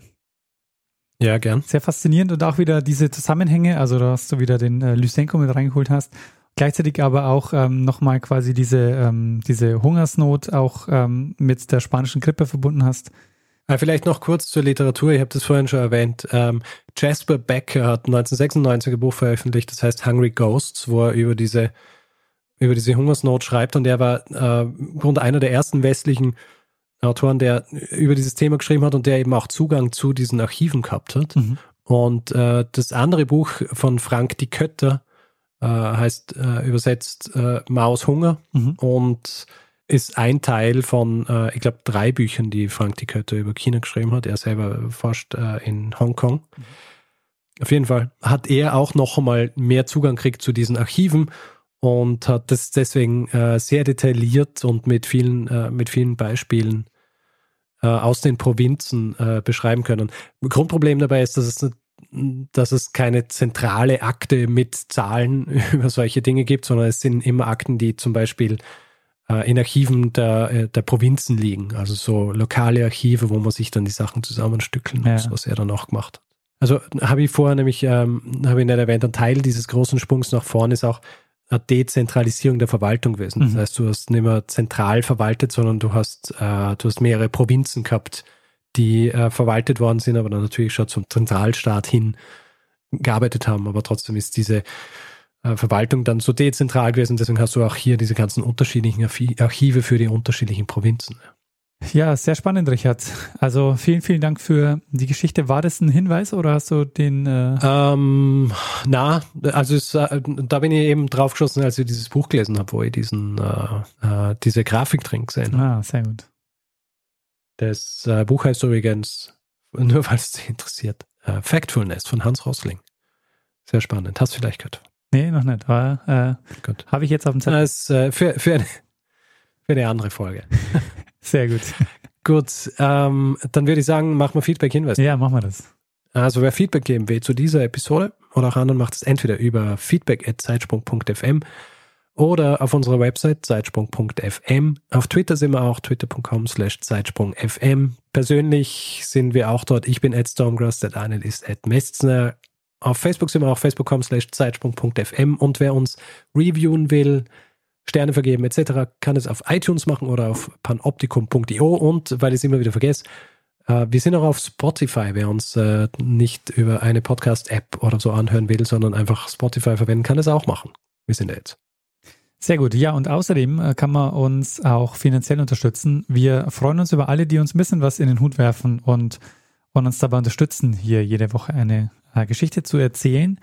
Ja, gern. Sehr faszinierend und auch wieder diese Zusammenhänge, also dass du wieder den äh, Lysenko mit reingeholt hast. Gleichzeitig aber auch ähm, nochmal quasi diese, ähm, diese Hungersnot auch ähm, mit der spanischen Grippe verbunden hast. Äh, vielleicht noch kurz zur Literatur, ich habe das vorhin schon erwähnt. Ähm, Jasper Becker hat 1996 ein Buch veröffentlicht, das heißt Hungry Ghosts, wo er über diese, über diese Hungersnot schreibt und er war äh, im Grunde einer der ersten westlichen Autoren, der über dieses Thema geschrieben hat und der eben auch Zugang zu diesen Archiven gehabt hat. Mhm. Und äh, das andere Buch von Frank die Kötter äh, heißt äh, übersetzt äh, Maus Hunger mhm. und ist ein Teil von, äh, ich glaube, drei Büchern, die Frank die Kötter über China geschrieben hat. Er selber forscht äh, in Hongkong. Mhm. Auf jeden Fall hat er auch noch einmal mehr Zugang gekriegt zu diesen Archiven und hat das deswegen sehr detailliert und mit vielen, mit vielen Beispielen äh, aus den Provinzen äh, beschreiben können. Grundproblem dabei ist, dass es, dass es keine zentrale Akte mit Zahlen über solche Dinge gibt, sondern es sind immer Akten, die zum Beispiel äh, in Archiven der, äh, der Provinzen liegen. Also so lokale Archive, wo man sich dann die Sachen zusammenstückeln muss, ja. was er dann auch gemacht hat. Also habe ich vorher nämlich, ähm, habe ich nicht erwähnt, ein Teil dieses großen Sprungs nach vorne ist auch Dezentralisierung der Verwaltung gewesen. Das mhm. heißt, du hast nicht mehr zentral verwaltet, sondern du hast, äh, du hast mehrere Provinzen gehabt, die äh, verwaltet worden sind, aber dann natürlich schon zum Zentralstaat hin gearbeitet haben. Aber trotzdem ist diese äh, Verwaltung dann so dezentral gewesen. Deswegen hast du auch hier diese ganzen unterschiedlichen Archive für die unterschiedlichen Provinzen. Ja, sehr spannend, Richard. Also vielen, vielen Dank für die Geschichte. War das ein Hinweis oder hast du den? Äh ähm, na, also es, äh, da bin ich eben drauf geschossen, als ich dieses Buch gelesen habe, wo ich diesen äh, äh, diese Grafik drin gesehen habe. Ah, sehr gut. Das äh, Buch heißt übrigens, nur weil es dich interessiert, äh, Factfulness von Hans Rosling. Sehr spannend. Hast du vielleicht gehört? Nee, noch nicht. Aber äh, habe ich jetzt auf dem Zettel. Das, für, für, eine, für eine andere Folge. Sehr gut. Gut, ähm, dann würde ich sagen, machen wir Feedback-Hinweis. Ja, machen wir das. Also wer Feedback geben will zu dieser Episode oder auch anderen, macht es entweder über feedback.zeitsprung.fm oder auf unserer Website zeitsprung.fm. Auf Twitter sind wir auch, twitter.com slash zeitsprungfm. Persönlich sind wir auch dort. Ich bin at Stormgrass, der Daniel ist at Mestner. Auf Facebook sind wir auch, facebook.com slash zeitsprung.fm. Und wer uns reviewen will, Sterne vergeben etc., kann es auf iTunes machen oder auf panoptikum.io und, weil ich es immer wieder vergesse, äh, wir sind auch auf Spotify, wer uns äh, nicht über eine Podcast-App oder so anhören will, sondern einfach Spotify verwenden, kann es auch machen. Wir sind da jetzt. Sehr gut. Ja, und außerdem äh, kann man uns auch finanziell unterstützen. Wir freuen uns über alle, die uns ein bisschen was in den Hut werfen und, und uns dabei unterstützen, hier jede Woche eine Geschichte zu erzählen.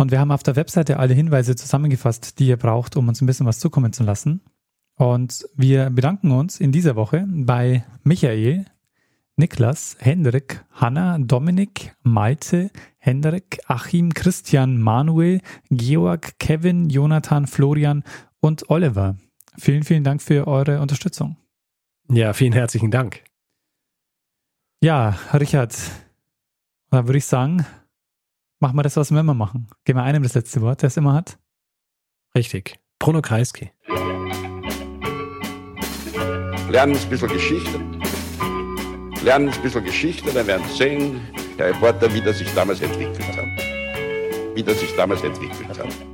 Und wir haben auf der Webseite alle Hinweise zusammengefasst, die ihr braucht, um uns ein bisschen was zukommen zu lassen. Und wir bedanken uns in dieser Woche bei Michael, Niklas, Hendrik, Hanna, Dominik, Malte, Hendrik, Achim, Christian, Manuel, Georg, Kevin, Jonathan, Florian und Oliver. Vielen, vielen Dank für eure Unterstützung. Ja, vielen herzlichen Dank. Ja, Richard, da würde ich sagen, machen wir das, was wir immer machen. Geben wir einem das letzte Wort, der es immer hat. Richtig. Bruno Kreisky. Lernen ein bisschen Geschichte. Lernen ein bisschen Geschichte, dann werden Sie sehen, der Reporter, wie das sich damals entwickelt hat. Wie das sich damals entwickelt hat.